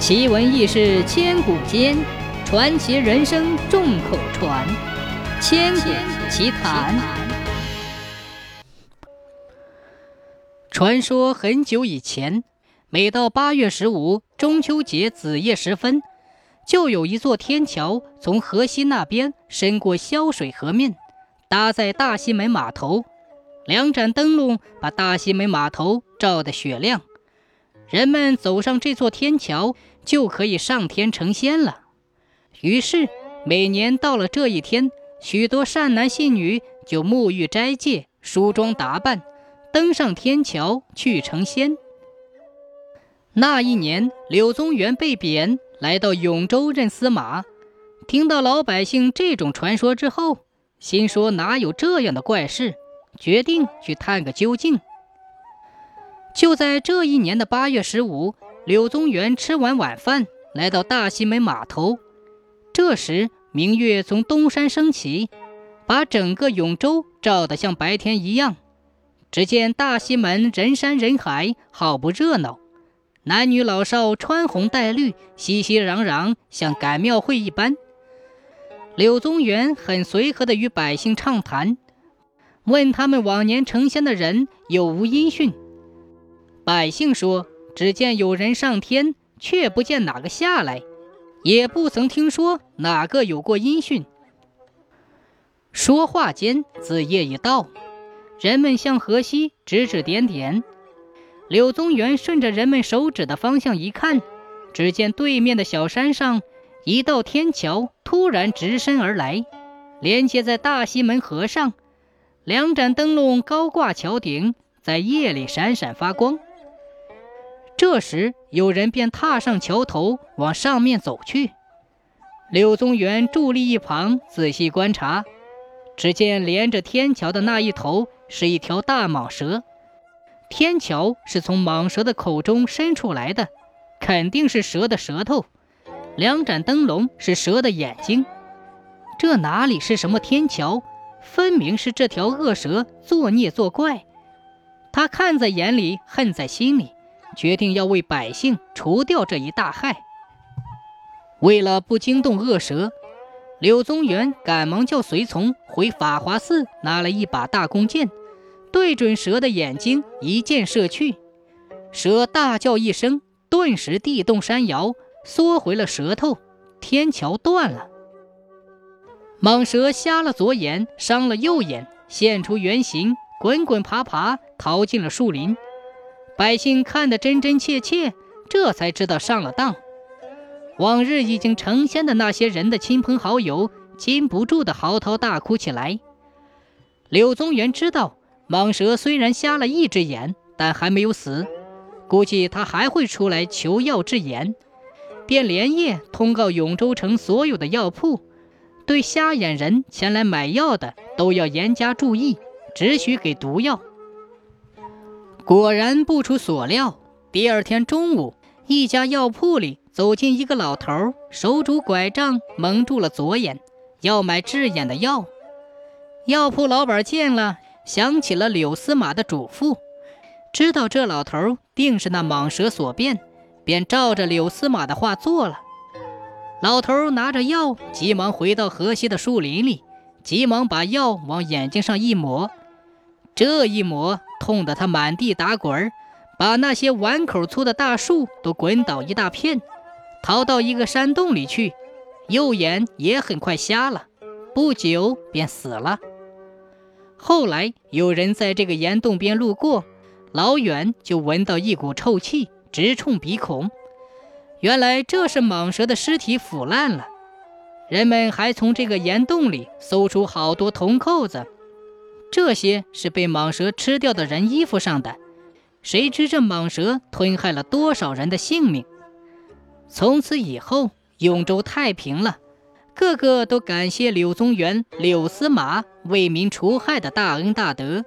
奇闻异事千古间，传奇人生众口传。千古奇谈。传说很久以前，每到八月十五中秋节子夜时分，就有一座天桥从河西那边伸过潇水河面，搭在大西门码头。两盏灯笼把大西门码头照得雪亮，人们走上这座天桥。就可以上天成仙了。于是，每年到了这一天，许多善男信女就沐浴斋戒、梳妆打扮，登上天桥去成仙。那一年，柳宗元被贬，来到永州任司马。听到老百姓这种传说之后，心说哪有这样的怪事，决定去探个究竟。就在这一年的八月十五。柳宗元吃完晚饭，来到大西门码头。这时，明月从东山升起，把整个永州照得像白天一样。只见大西门人山人海，好不热闹，男女老少穿红戴绿，熙熙攘攘，像赶庙会一般。柳宗元很随和地与百姓畅谈，问他们往年成仙的人有无音讯。百姓说。只见有人上天，却不见哪个下来，也不曾听说哪个有过音讯。说话间，子夜已到，人们向河西指指点点。柳宗元顺着人们手指的方向一看，只见对面的小山上，一道天桥突然直伸而来，连接在大西门河上，两盏灯笼高挂桥顶，在夜里闪闪发光。这时，有人便踏上桥头，往上面走去。柳宗元伫立一旁，仔细观察。只见连着天桥的那一头是一条大蟒蛇，天桥是从蟒蛇的口中伸出来的，肯定是蛇的舌头。两盏灯笼是蛇的眼睛，这哪里是什么天桥？分明是这条恶蛇作孽作怪。他看在眼里，恨在心里。决定要为百姓除掉这一大害。为了不惊动恶蛇，柳宗元赶忙叫随从回法华寺拿了一把大弓箭，对准蛇的眼睛一箭射去。蛇大叫一声，顿时地动山摇，缩回了舌头，天桥断了。蟒蛇瞎了左眼，伤了右眼，现出原形，滚滚爬爬，逃进了树林。百姓看得真真切切，这才知道上了当。往日已经成仙的那些人的亲朋好友，禁不住的嚎啕大哭起来。柳宗元知道，蟒蛇虽然瞎了一只眼，但还没有死，估计他还会出来求药治眼，便连夜通告永州城所有的药铺，对瞎眼人前来买药的都要严加注意，只许给毒药。果然不出所料，第二天中午，一家药铺里走进一个老头，手拄拐杖，蒙住了左眼，要买治眼的药。药铺老板见了，想起了柳司马的嘱咐，知道这老头定是那蟒蛇所变，便照着柳司马的话做了。老头拿着药，急忙回到河西的树林里，急忙把药往眼睛上一抹，这一抹。痛得他满地打滚儿，把那些碗口粗的大树都滚倒一大片，逃到一个山洞里去。右眼也很快瞎了，不久便死了。后来有人在这个岩洞边路过，老远就闻到一股臭气，直冲鼻孔。原来这是蟒蛇的尸体腐烂了。人们还从这个岩洞里搜出好多铜扣子。这些是被蟒蛇吃掉的人衣服上的，谁知这蟒蛇吞害了多少人的性命？从此以后，永州太平了，个个都感谢柳宗元、柳司马为民除害的大恩大德。